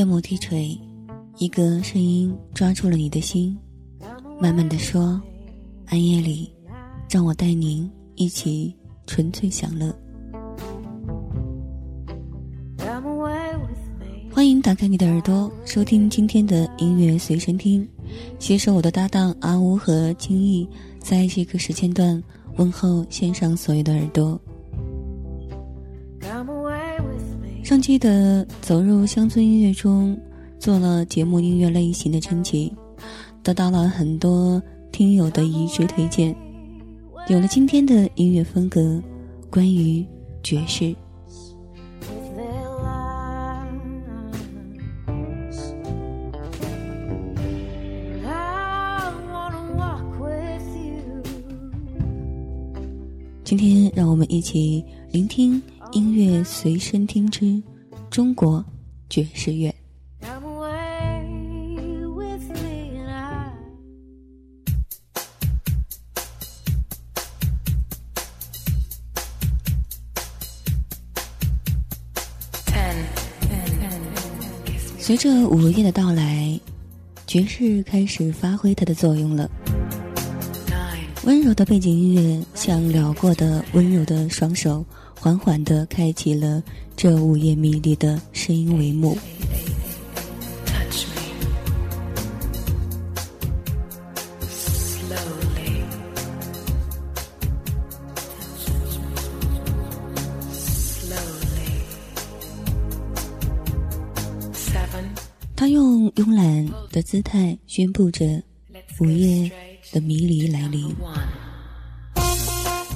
夜幕低垂，一个声音抓住了你的心，慢慢的说：“暗夜里，让我带您一起纯粹享乐。”欢迎打开你的耳朵，收听今天的音乐随身听。携手我的搭档阿乌和金逸，在这个时间段问候线上所有的耳朵。记得走入乡村音乐中，做了节目音乐类型的征集，得到了很多听友的一致推荐，有了今天的音乐风格，关于爵士。今天，让我们一起聆听音乐随身听之中国爵士乐。随着午夜的到来，爵士开始发挥它的作用了。温柔的背景音乐，像撩过的温柔的双手，缓缓地开启了这午夜迷离的声音帷幕。他用慵懒的姿态宣布着午夜。的迷离来临，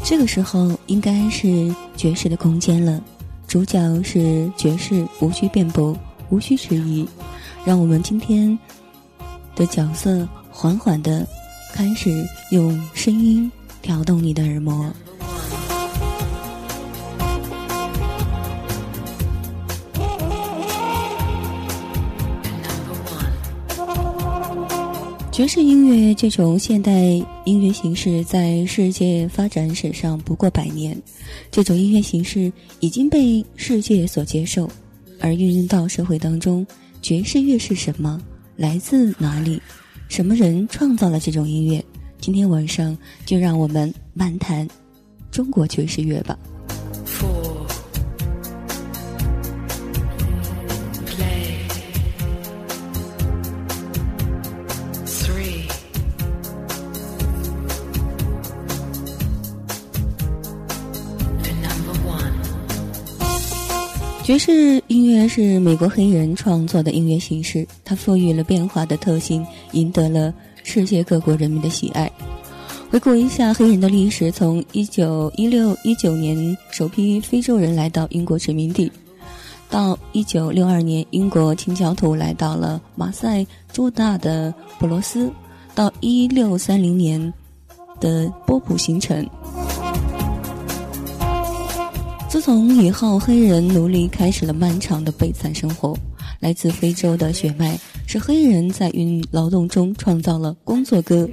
这个时候应该是爵士的空间了。主角是爵士，无需辩驳，无需迟疑。让我们今天的角色缓缓的开始用声音挑动你的耳膜。爵士音乐这种现代音乐形式在世界发展史上不过百年，这种音乐形式已经被世界所接受，而运用到社会当中，爵士乐是什么？来自哪里？什么人创造了这种音乐？今天晚上就让我们漫谈中国爵士乐吧。爵士音乐是美国黑人创作的音乐形式，它赋予了变化的特性，赢得了世界各国人民的喜爱。回顾一下黑人的历史，从一九一六一九年首批非洲人来到英国殖民地，到一九六二年英国清教徒来到了马赛诸大的布罗斯，到一六三零年的波普形成。自从以后，黑人奴隶开始了漫长的悲惨生活。来自非洲的血脉使黑人在运劳动中创造了工作歌，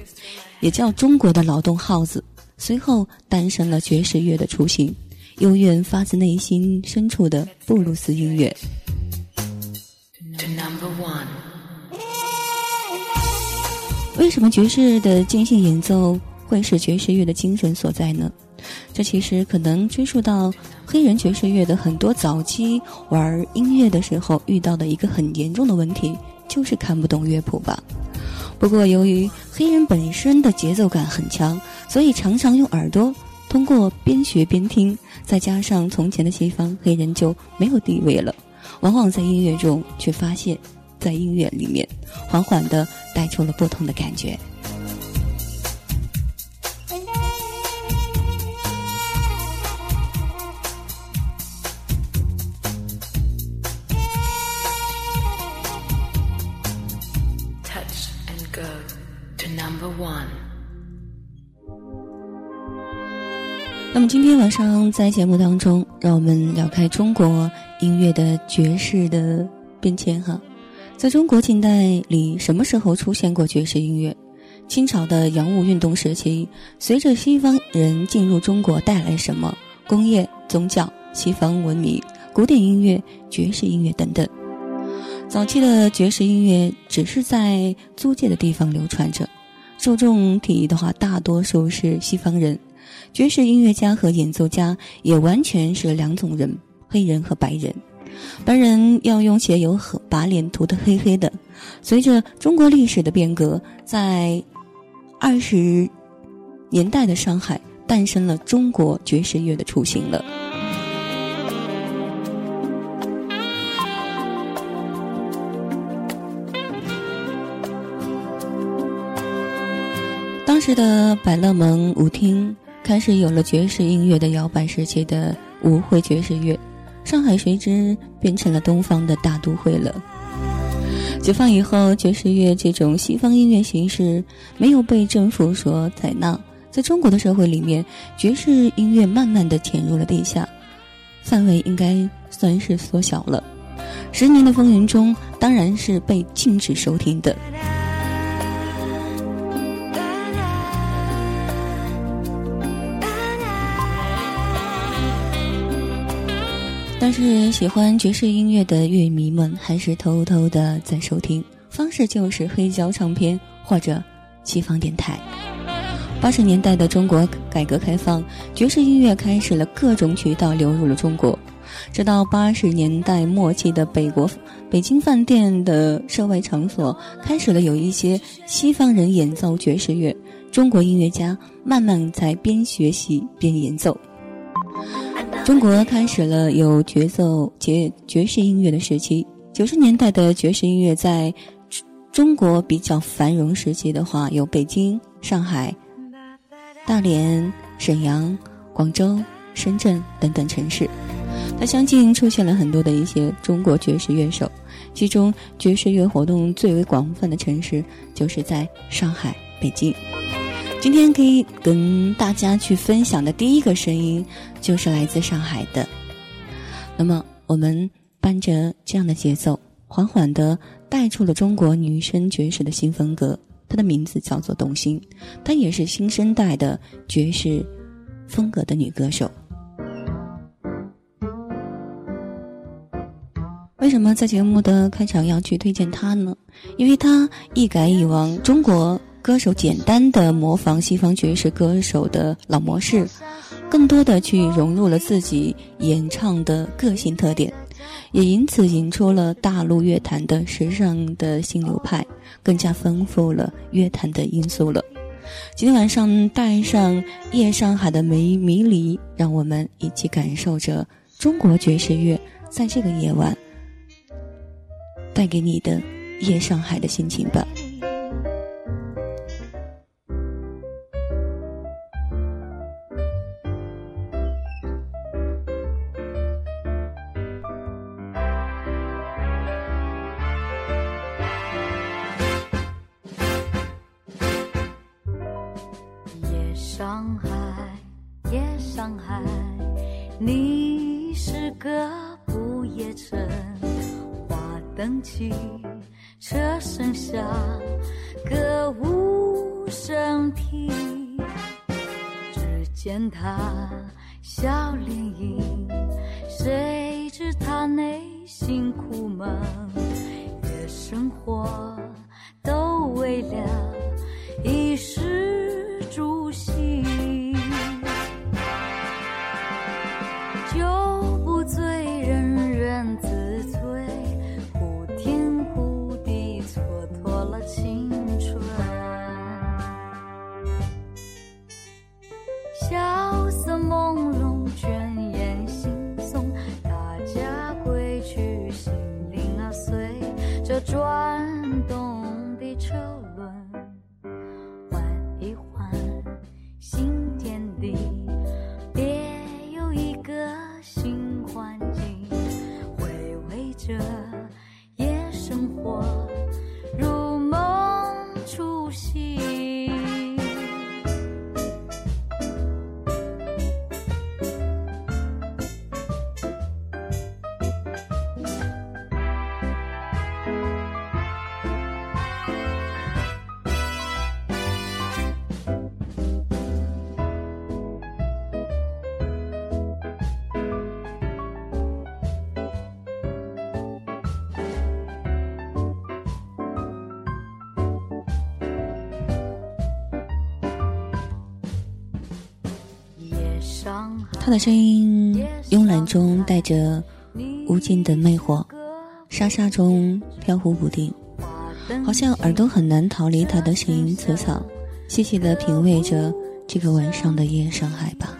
也叫中国的劳动号子。随后诞生了爵士乐的雏形，悠远发自内心深处的布鲁斯音乐。为什么爵士的精细演奏会是爵士乐的精神所在呢？这其实可能追溯到黑人爵士乐的很多早期玩音乐的时候遇到的一个很严重的问题，就是看不懂乐谱吧。不过由于黑人本身的节奏感很强，所以常常用耳朵通过边学边听，再加上从前的西方黑人就没有地位了，往往在音乐中却发现，在音乐里面缓缓地带出了不同的感觉。那么今天晚上在节目当中，让我们聊开中国音乐的爵士的变迁哈。在中国近代里，什么时候出现过爵士音乐？清朝的洋务运动时期，随着西方人进入中国带来什么？工业、宗教、西方文明、古典音乐、爵士音乐等等。早期的爵士音乐只是在租界的地方流传着，受众体的话大多数是西方人，爵士音乐家和演奏家也完全是两种人，黑人和白人。白人要用鞋油和把脸涂得黑黑的。随着中国历史的变革，在二十年代的上海诞生了中国爵士乐的雏形了。当时的百乐门舞厅开始有了爵士音乐的摇摆时期的舞会爵士乐。上海随之变成了东方的大都会了。解放以后，爵士乐这种西方音乐形式没有被政府所采纳，在中国的社会里面，爵士音乐慢慢的潜入了地下，范围应该算是缩小了。十年的风云中，当然是被禁止收听的。是喜欢爵士音乐的乐迷们还是偷偷的在收听，方式就是黑胶唱片或者西方电台。八十年代的中国改革开放，爵士音乐开始了各种渠道流入了中国。直到八十年代末期的北国北京饭店的涉外场所开始了有一些西方人演奏爵士乐，中国音乐家慢慢才边学习边演奏。中国开始了有节奏爵爵士音乐的时期。九十年代的爵士音乐在中国比较繁荣时期的话，有北京、上海、大连、沈阳、广州、深圳等等城市。它相继出现了很多的一些中国爵士乐手，其中爵士乐活动最为广泛的城市就是在上海、北京。今天可以跟大家去分享的第一个声音，就是来自上海的。那么，我们伴着这样的节奏，缓缓的带出了中国女声爵士的新风格。她的名字叫做董欣，她也是新生代的爵士风格的女歌手。为什么在节目的开场要去推荐她呢？因为她一改以往中国。歌手简单的模仿西方爵士歌手的老模式，更多的去融入了自己演唱的个性特点，也因此引出了大陆乐坛的时尚的新流派，更加丰富了乐坛的因素了。今天晚上带上《夜上海的迷迷离》，让我们一起感受着中国爵士乐在这个夜晚带给你的夜上海的心情吧。他的声音慵懒中带着无尽的魅惑，沙沙中飘忽不定，好像耳朵很难逃离他的声音磁场，细细的品味着这个晚上的夜上海吧。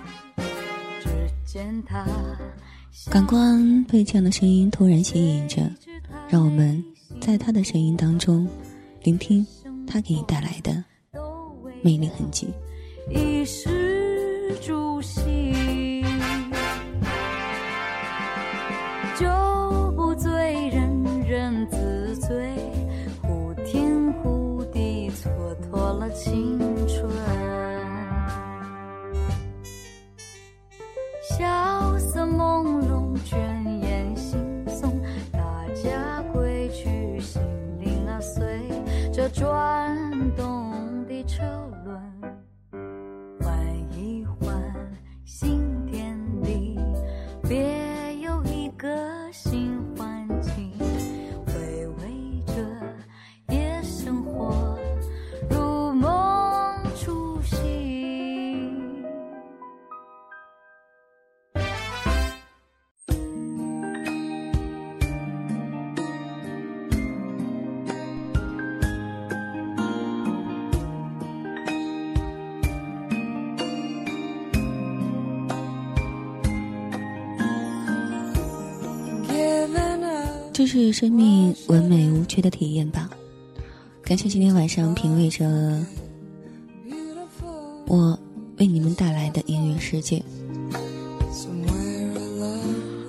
感官被这样的声音突然吸引着，让我们在他的声音当中聆听他给你带来的魅力痕迹。衣食住行，转这是生命完美无缺的体验吧。感谢今天晚上品味着我为你们带来的音乐世界。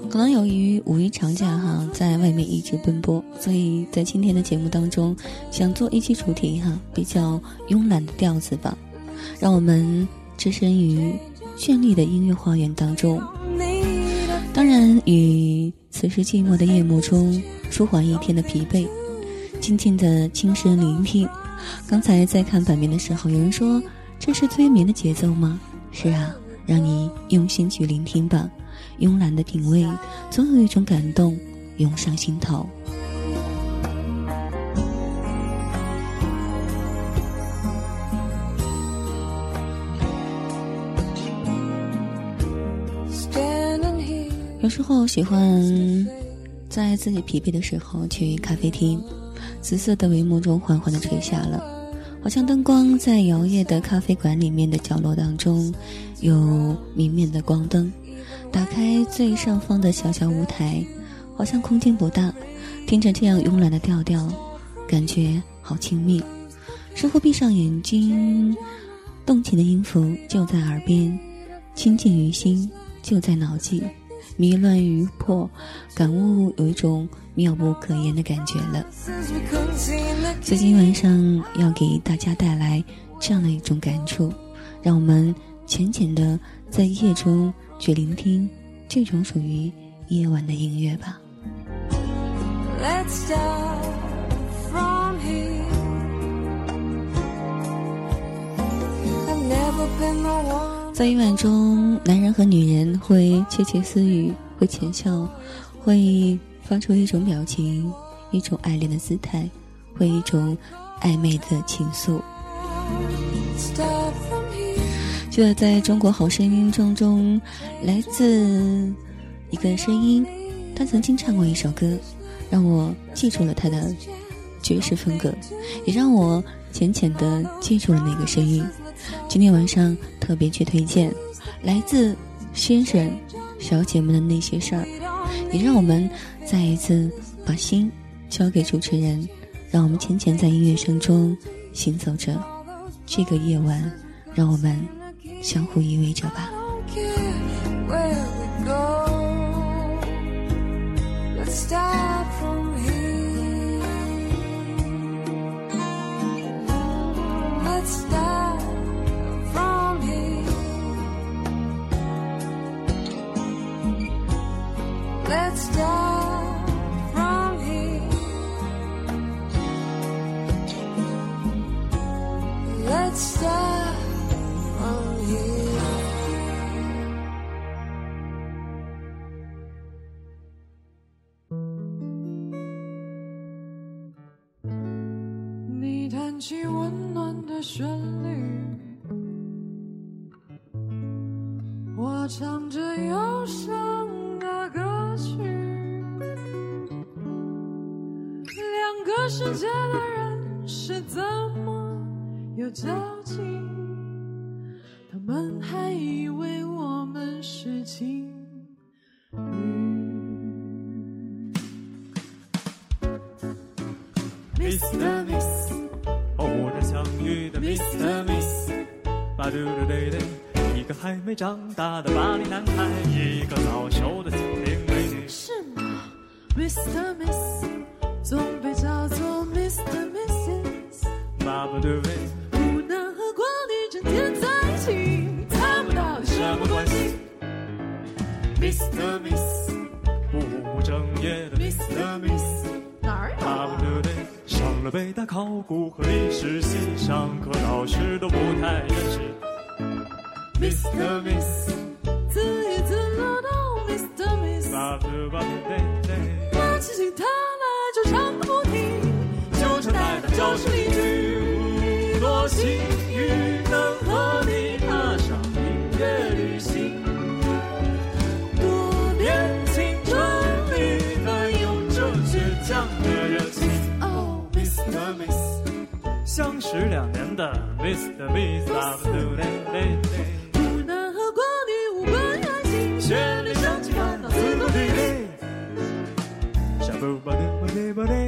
可能由于五一长假哈，在外面一直奔波，所以在今天的节目当中，想做一期主题哈，比较慵懒的调子吧，让我们置身于绚丽的音乐花园当中。当然，与此时寂寞的夜幕中舒缓一天的疲惫，静静的轻声聆听。刚才在看版面的时候，有人说这是催眠的节奏吗？是啊，让你用心去聆听吧，慵懒的品味，总有一种感动涌上心头。有时候喜欢在自己疲惫的时候去咖啡厅，紫色的帷幕中缓缓地垂下了，好像灯光在摇曳的咖啡馆里面的角落当中有明灭的光灯，打开最上方的小小舞台，好像空间不大，听着这样慵懒的调调，感觉好亲密。似乎闭上眼睛，动情的音符就在耳边，亲近于心就在脑际。迷乱于破，感悟有一种妙不可言的感觉了。所以今晚上要给大家带来这样的一种感触，让我们浅浅的在夜中去聆听这种属于夜晚的音乐吧。never been alone 在夜晚中，男人和女人会窃窃私语，会浅笑，会发出一种表情，一种爱恋的姿态，会一种暧昧的情愫。就在在中国好声音中中，来自一个声音，他曾经唱过一首歌，让我记住了他的爵士风格，也让我浅浅的记住了那个声音。今天晚上特别去推荐，来自先生、小姐们的那些事儿，也让我们再一次把心交给主持人，让我们浅浅在音乐声中行走着。这个夜晚，让我们相互依偎着吧。Let's start. 我他唱着忧伤的歌曲。两个世界的人是怎么有交集？他们还以为我们是情侣。Mr. Miss，偶然相遇的 Mr. Miss，巴嘟嘟嘞嘞，一个还没长大的巴黎男孩，一个早熟的精灵美女。是吗，Mr. Miss，总被叫做 Mr. Mrs。巴布嘟嘞，无奈和光你整天在一起，他们到底什么关系 Mr. Miss，不务正业的 Mr. Miss，哪儿有啊？嘟嘞，上了北大考古和历史系，上课老师都不太认识。Mr. Miss，自娱自乐的 Mr. 嘞嘞。拿起吉他来就唱个不停，就这代表就是例句。多幸运能和你踏上音乐旅行，多年青春里翻涌着倔强的热情。哦 Mr. Miss，相识两年的 Mr. Miss，啦不沙布巴嘟巴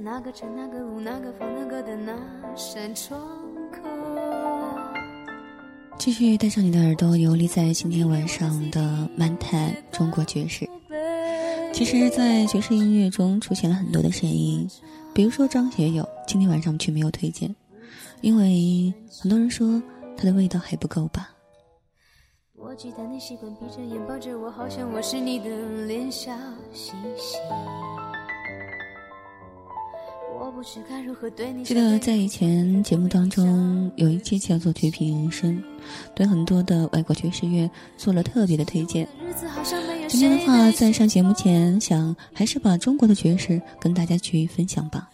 那个城、那个路、那个房、那个的那扇窗口。继续带上你的耳朵，游离在今天晚上的漫谈中国爵士。其实，在爵士音乐中出现了很多的声音，比如说张学友，今天晚上却没有推荐，因为很多人说他的味道还不够吧。我记得你习惯闭着眼抱着我，好像我是你的脸，笑嘻嘻。我不知该如何对你记得在以前节目当中有一期叫做《绝品人生》，对很多的外国爵士乐做了特别的推荐。今天的话，在上节目前，想还是把中国的爵士跟大家去分享吧，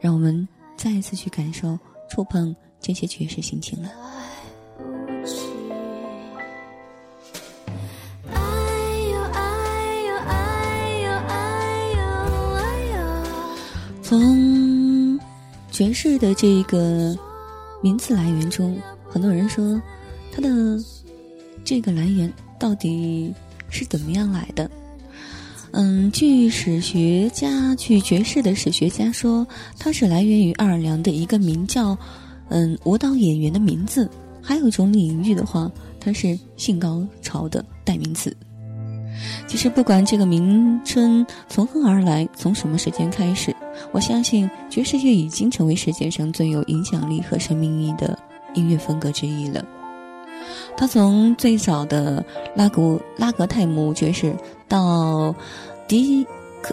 让我们再一次去感受、触碰这些爵士心情了。来不及。哎呦哎呦哎呦哎呦哎呦，从爵士的这个名字来源中，很多人说它的这个来源到底是怎么样来的？嗯，据史学家，据爵士的史学家说，它是来源于爱尔良的一个名叫嗯舞蹈演员的名字。还有一种领域的话，它是性高潮的代名词。其实不管这个名称从何而来，从什么时间开始，我相信爵士乐已经成为世界上最有影响力和生命力的音乐风格之一了。它从最早的拉古拉格泰姆爵士到迪克，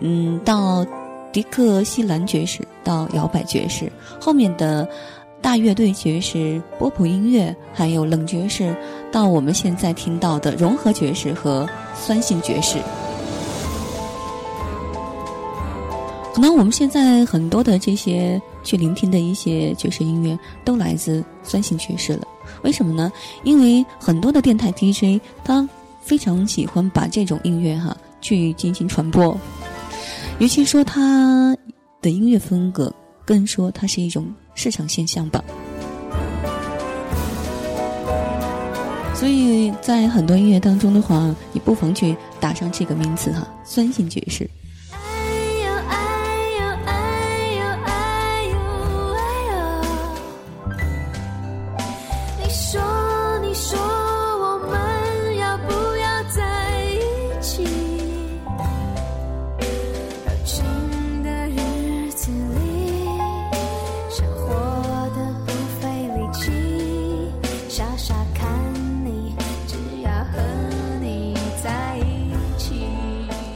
嗯，到迪克西兰爵士，到摇摆爵士，后面的大乐队爵士、波普音乐，还有冷爵士，到我们现在听到的融合爵士和酸性爵士。可能我们现在很多的这些去聆听的一些爵士音乐，都来自酸性爵士了。为什么呢？因为很多的电台 DJ 他非常喜欢把这种音乐哈去进行传播，尤其说他的音乐风格，更说它是一种市场现象吧。所以在很多音乐当中的话，你不妨去打上这个名字哈，酸性爵士。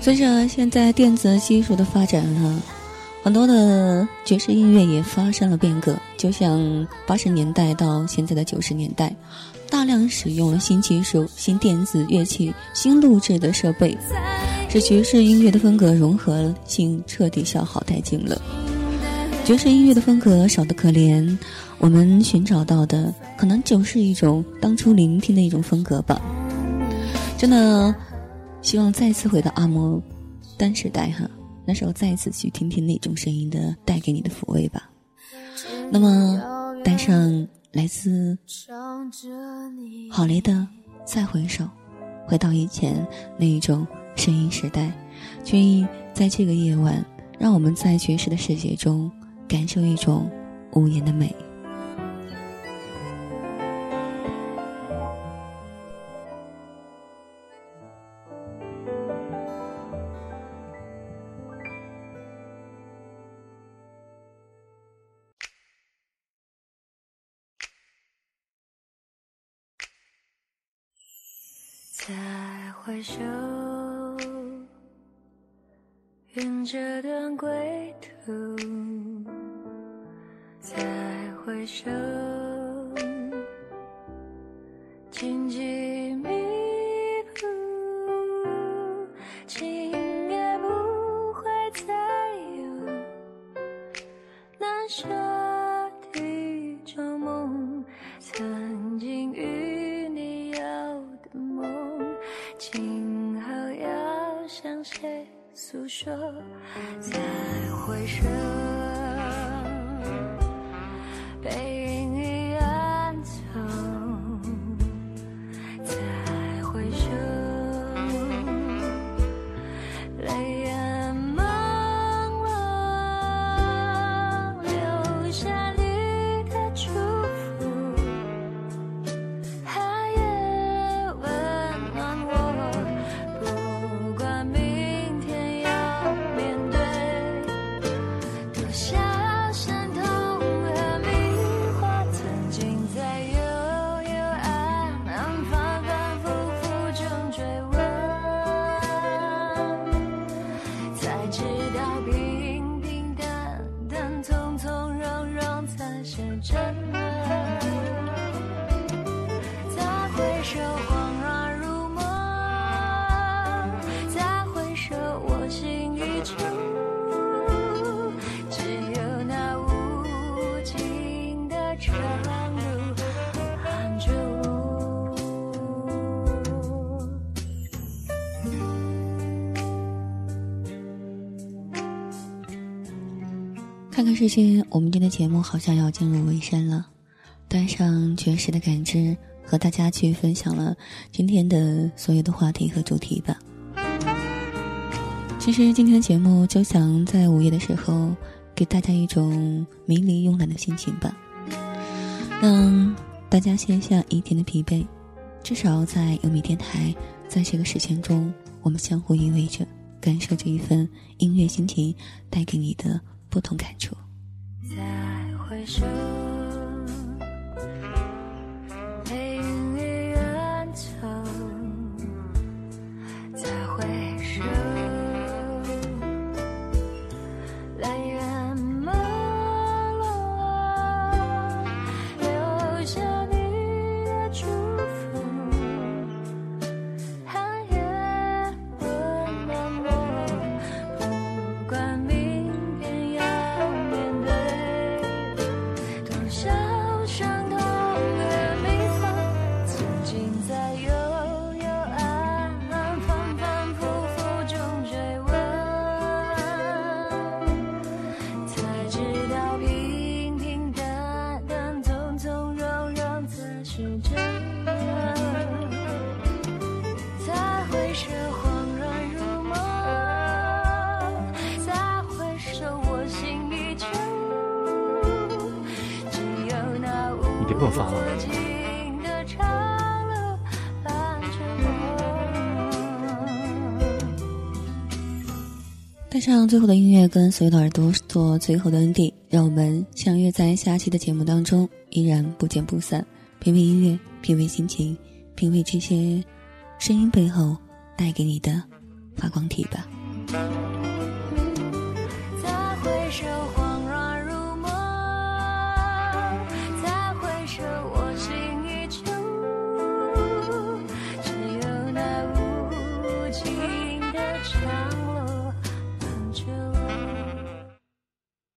随着现在电子技术的发展哈，很多的爵士音乐也发生了变革。就像八十年代到现在的九十年代，大量使用了新技术、新电子乐器、新录制的设备，使爵士音乐的风格融合性彻底消耗殆尽了。爵士音乐的风格少得可怜，我们寻找到的可能就是一种当初聆听的一种风格吧。真的，希望再次回到阿摩单时代哈，那时候再一次去听听那种声音的带给你的抚慰吧。那么，带上来自想着你。郝雷的《再回首》，回到以前那一种声音时代，去在这个夜晚，让我们在爵士的世界中感受一种无言的美。再回首，愿这段归途。再回首，看看时间，我们今天的节目好像要进入尾声了。带上爵士的感知，和大家去分享了今天的所有的话题和主题吧。其实今天的节目就想在午夜的时候，给大家一种迷离慵懒的心情吧，让大家卸下一天的疲惫。至少在优米电台，在这个时间中，我们相互依偎着，感受这一份音乐心情带给你的不同感触。再回首，别给我发了。静的长路伴着我。带上最后的音乐，跟所有的耳朵做最后的 ending，让我们相约在下期的节目当中，依然不见不散。品味音乐，品味心情，品味这些声音背后带给你的发光体吧。Thank